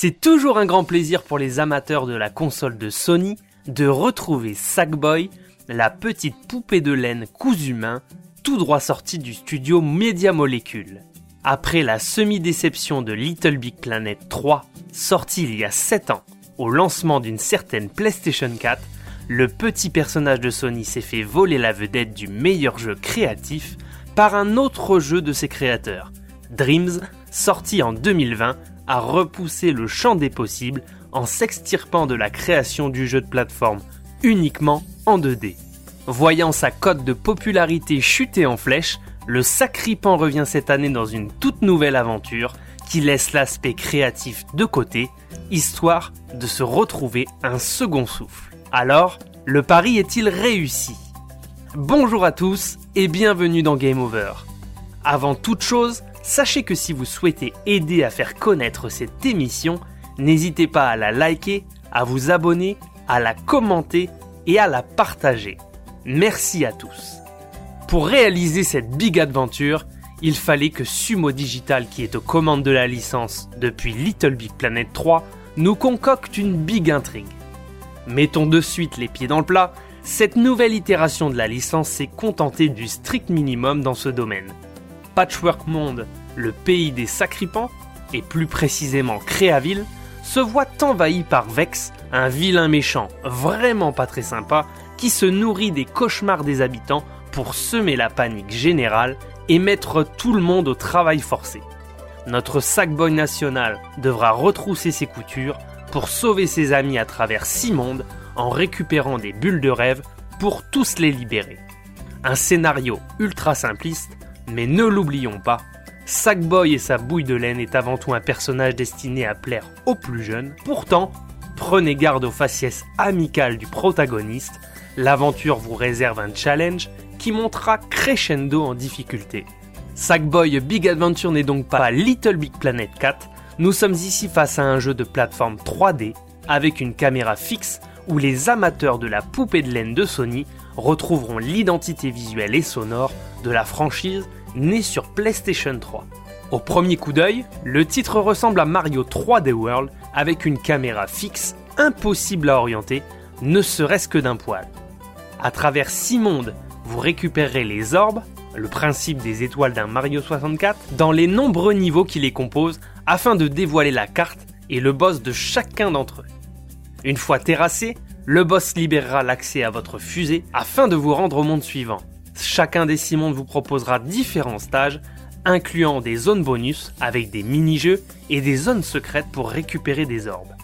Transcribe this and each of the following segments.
C'est toujours un grand plaisir pour les amateurs de la console de Sony de retrouver Sackboy, la petite poupée de laine cousue main, tout droit sortie du studio Media Molecule. Après la semi-déception de Little Big Planet 3, sorti il y a 7 ans, au lancement d'une certaine PlayStation 4, le petit personnage de Sony s'est fait voler la vedette du meilleur jeu créatif par un autre jeu de ses créateurs, Dreams, sorti en 2020 a repoussé le champ des possibles en s'extirpant de la création du jeu de plateforme uniquement en 2D. Voyant sa cote de popularité chuter en flèche, le Sacripant revient cette année dans une toute nouvelle aventure qui laisse l'aspect créatif de côté, histoire de se retrouver un second souffle. Alors, le pari est-il réussi? Bonjour à tous et bienvenue dans Game Over. Avant toute chose, Sachez que si vous souhaitez aider à faire connaître cette émission, n'hésitez pas à la liker, à vous abonner, à la commenter et à la partager. Merci à tous. Pour réaliser cette big adventure, il fallait que Sumo Digital, qui est aux commandes de la licence depuis Little Big Planet 3, nous concocte une big intrigue. Mettons de suite les pieds dans le plat, cette nouvelle itération de la licence s'est contentée du strict minimum dans ce domaine. Patchwork Monde, le pays des sacripants, et plus précisément Créaville, se voit envahi par Vex, un vilain méchant vraiment pas très sympa, qui se nourrit des cauchemars des habitants pour semer la panique générale et mettre tout le monde au travail forcé. Notre Sackboy national devra retrousser ses coutures pour sauver ses amis à travers six mondes en récupérant des bulles de rêve pour tous les libérer. Un scénario ultra simpliste mais ne l'oublions pas, Sackboy et sa bouille de laine est avant tout un personnage destiné à plaire aux plus jeunes. Pourtant, prenez garde aux faciès amicales du protagoniste, l'aventure vous réserve un challenge qui montera crescendo en difficulté. Sackboy Big Adventure n'est donc pas Little Big Planet 4, nous sommes ici face à un jeu de plateforme 3D avec une caméra fixe où les amateurs de la poupée de laine de Sony retrouveront l'identité visuelle et sonore de la franchise né sur PlayStation 3. Au premier coup d'œil, le titre ressemble à Mario 3D World avec une caméra fixe impossible à orienter, ne serait-ce que d'un poil. À travers 6 mondes, vous récupérerez les orbes, le principe des étoiles d'un Mario 64, dans les nombreux niveaux qui les composent afin de dévoiler la carte et le boss de chacun d'entre eux. Une fois terrassé, le boss libérera l'accès à votre fusée afin de vous rendre au monde suivant. Chacun des six mondes vous proposera différents stages, incluant des zones bonus avec des mini-jeux et des zones secrètes pour récupérer des orbes.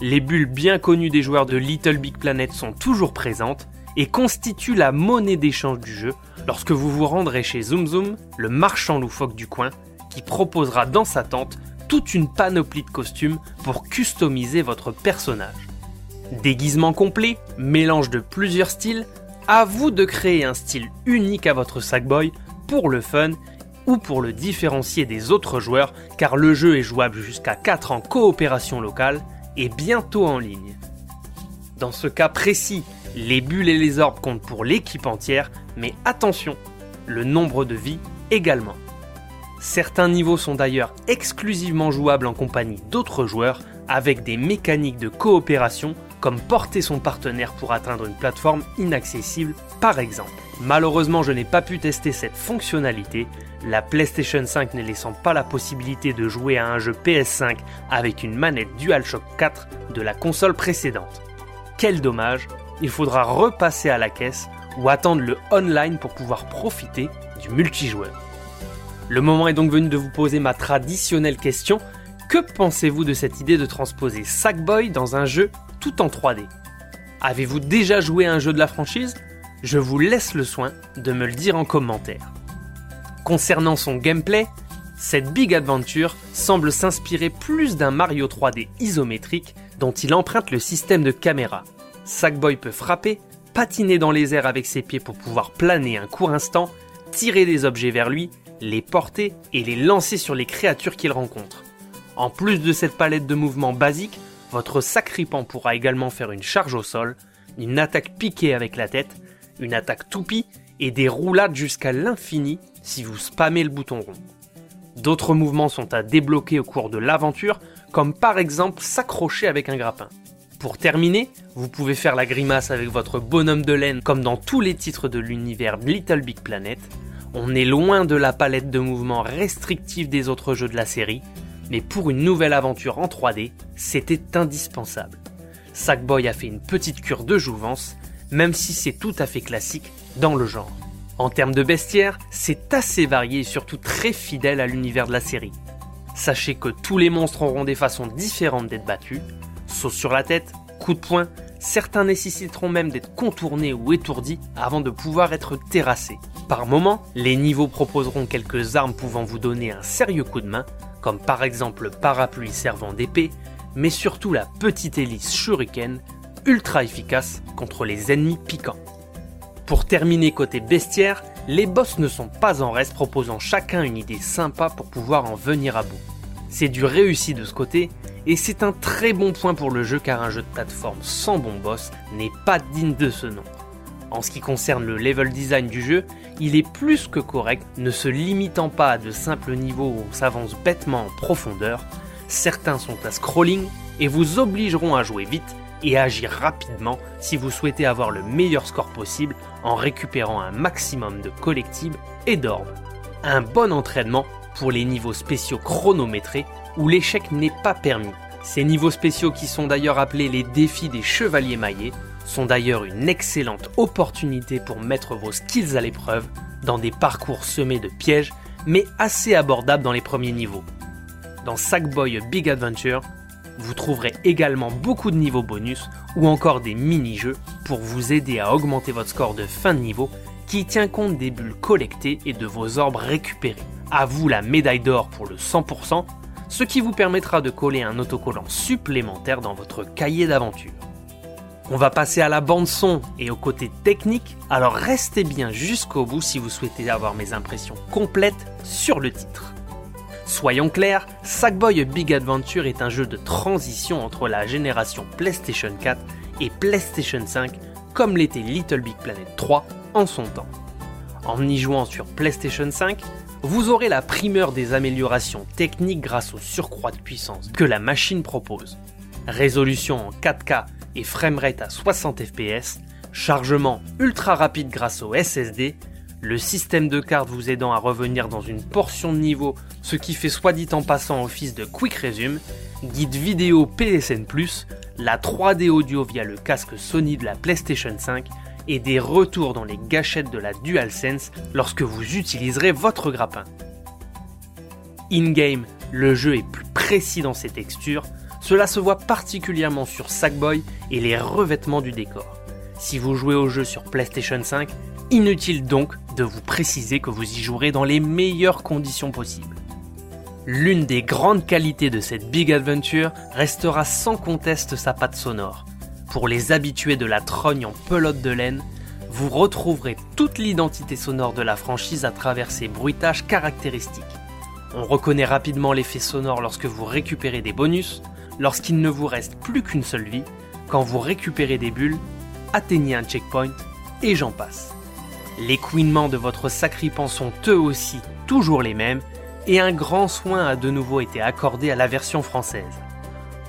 Les bulles bien connues des joueurs de Little Big Planet sont toujours présentes et constituent la monnaie d'échange du jeu lorsque vous vous rendrez chez Zoom Zoom, le marchand loufoque du coin, qui proposera dans sa tente toute une panoplie de costumes pour customiser votre personnage. Déguisement complet, mélange de plusieurs styles, à vous de créer un style unique à votre Sackboy pour le fun ou pour le différencier des autres joueurs car le jeu est jouable jusqu'à 4 en coopération locale et bientôt en ligne. Dans ce cas précis, les bulles et les orbes comptent pour l'équipe entière, mais attention, le nombre de vies également. Certains niveaux sont d'ailleurs exclusivement jouables en compagnie d'autres joueurs avec des mécaniques de coopération comme porter son partenaire pour atteindre une plateforme inaccessible par exemple. Malheureusement je n'ai pas pu tester cette fonctionnalité, la PlayStation 5 ne laissant pas la possibilité de jouer à un jeu PS5 avec une manette DualShock 4 de la console précédente. Quel dommage, il faudra repasser à la caisse ou attendre le online pour pouvoir profiter du multijoueur. Le moment est donc venu de vous poser ma traditionnelle question, que pensez-vous de cette idée de transposer Sackboy dans un jeu tout en 3D Avez-vous déjà joué à un jeu de la franchise? Je vous laisse le soin de me le dire en commentaire. Concernant son gameplay, cette Big Adventure semble s'inspirer plus d'un Mario 3D isométrique dont il emprunte le système de caméra. Sackboy peut frapper, patiner dans les airs avec ses pieds pour pouvoir planer un court instant, tirer des objets vers lui, les porter et les lancer sur les créatures qu'il rencontre. En plus de cette palette de mouvements basiques, votre sacripant pourra également faire une charge au sol, une attaque piquée avec la tête, une attaque toupie et des roulades jusqu'à l'infini si vous spammez le bouton rond. D'autres mouvements sont à débloquer au cours de l'aventure, comme par exemple s'accrocher avec un grappin. Pour terminer, vous pouvez faire la grimace avec votre bonhomme de laine comme dans tous les titres de l'univers Little Big Planet. On est loin de la palette de mouvements restrictifs des autres jeux de la série, mais pour une nouvelle aventure en 3D, c'était indispensable. Sackboy a fait une petite cure de jouvence, même si c'est tout à fait classique dans le genre. En termes de bestiaire, c'est assez varié et surtout très fidèle à l'univers de la série. Sachez que tous les monstres auront des façons différentes d'être battus. Saut sur la tête, coup de poing, certains nécessiteront même d'être contournés ou étourdis avant de pouvoir être terrassés. Par moment, les niveaux proposeront quelques armes pouvant vous donner un sérieux coup de main, comme par exemple le parapluie servant d'épée, mais surtout la petite hélice shuriken, ultra efficace contre les ennemis piquants. Pour terminer côté bestiaire, les boss ne sont pas en reste proposant chacun une idée sympa pour pouvoir en venir à bout. C'est du réussi de ce côté, et c'est un très bon point pour le jeu car un jeu de plateforme sans bon boss n'est pas digne de ce nom. En ce qui concerne le level design du jeu, il est plus que correct, ne se limitant pas à de simples niveaux où on s'avance bêtement en profondeur. Certains sont à scrolling et vous obligeront à jouer vite et agir rapidement si vous souhaitez avoir le meilleur score possible en récupérant un maximum de collectibles et d'orbes. Un bon entraînement pour les niveaux spéciaux chronométrés où l'échec n'est pas permis. Ces niveaux spéciaux qui sont d'ailleurs appelés les défis des chevaliers maillés sont d'ailleurs une excellente opportunité pour mettre vos skills à l'épreuve dans des parcours semés de pièges mais assez abordables dans les premiers niveaux. Dans Sackboy Big Adventure, vous trouverez également beaucoup de niveaux bonus ou encore des mini-jeux pour vous aider à augmenter votre score de fin de niveau qui tient compte des bulles collectées et de vos orbes récupérés. À vous la médaille d'or pour le 100%, ce qui vous permettra de coller un autocollant supplémentaire dans votre cahier d'aventure. On va passer à la bande son et au côté technique, alors restez bien jusqu'au bout si vous souhaitez avoir mes impressions complètes sur le titre. Soyons clairs, Sackboy Big Adventure est un jeu de transition entre la génération PlayStation 4 et PlayStation 5, comme l'était Little Big Planet 3 en son temps. En y jouant sur PlayStation 5, vous aurez la primeur des améliorations techniques grâce au surcroît de puissance que la machine propose. Résolution en 4K et framerate à 60 fps, chargement ultra rapide grâce au SSD le système de cartes vous aidant à revenir dans une portion de niveau, ce qui fait soit dit en passant office de Quick Resume, guide vidéo PSN+, la 3D audio via le casque Sony de la PlayStation 5 et des retours dans les gâchettes de la DualSense lorsque vous utiliserez votre grappin. In-game, le jeu est plus précis dans ses textures, cela se voit particulièrement sur Sackboy et les revêtements du décor. Si vous jouez au jeu sur PlayStation 5, Inutile donc de vous préciser que vous y jouerez dans les meilleures conditions possibles. L'une des grandes qualités de cette Big Adventure restera sans conteste sa patte sonore. Pour les habitués de la trogne en pelote de laine, vous retrouverez toute l'identité sonore de la franchise à travers ses bruitages caractéristiques. On reconnaît rapidement l'effet sonore lorsque vous récupérez des bonus, lorsqu'il ne vous reste plus qu'une seule vie, quand vous récupérez des bulles, atteignez un checkpoint, et j'en passe. Les couinements de votre sacripant sont eux aussi toujours les mêmes, et un grand soin a de nouveau été accordé à la version française.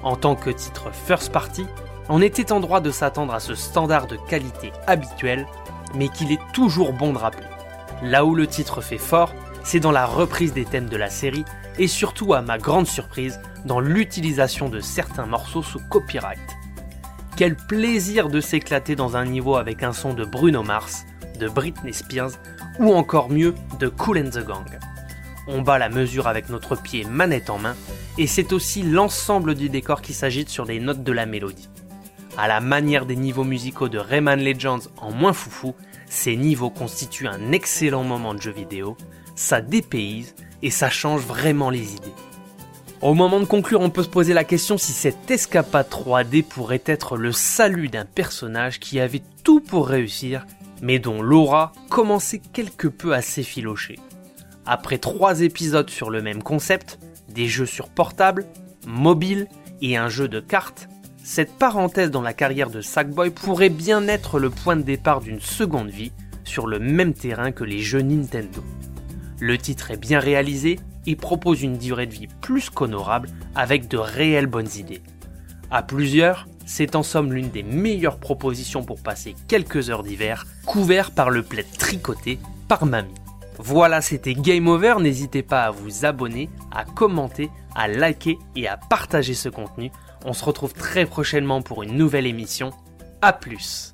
En tant que titre first party, on était en droit de s'attendre à ce standard de qualité habituel, mais qu'il est toujours bon de rappeler. Là où le titre fait fort, c'est dans la reprise des thèmes de la série, et surtout à ma grande surprise, dans l'utilisation de certains morceaux sous copyright. Quel plaisir de s'éclater dans un niveau avec un son de Bruno Mars, de Britney Spears ou encore mieux de Cool and the Gang. On bat la mesure avec notre pied manette en main et c'est aussi l'ensemble du décor qui s'agite sur les notes de la mélodie. À la manière des niveaux musicaux de Rayman Legends en moins foufou, ces niveaux constituent un excellent moment de jeu vidéo, ça dépayse et ça change vraiment les idées. Au moment de conclure, on peut se poser la question si cette escapade 3D pourrait être le salut d'un personnage qui avait tout pour réussir mais dont l'aura commençait quelque peu à s'effilocher. Après trois épisodes sur le même concept, des jeux sur portable, mobile et un jeu de cartes, cette parenthèse dans la carrière de Sackboy pourrait bien être le point de départ d'une seconde vie sur le même terrain que les jeux Nintendo. Le titre est bien réalisé, et propose une durée de vie plus qu'honorable avec de réelles bonnes idées. À plusieurs, c'est en somme l'une des meilleures propositions pour passer quelques heures d'hiver, couvert par le plaid tricoté par mamie. Voilà, c'était Game Over, n'hésitez pas à vous abonner, à commenter, à liker et à partager ce contenu. On se retrouve très prochainement pour une nouvelle émission. A plus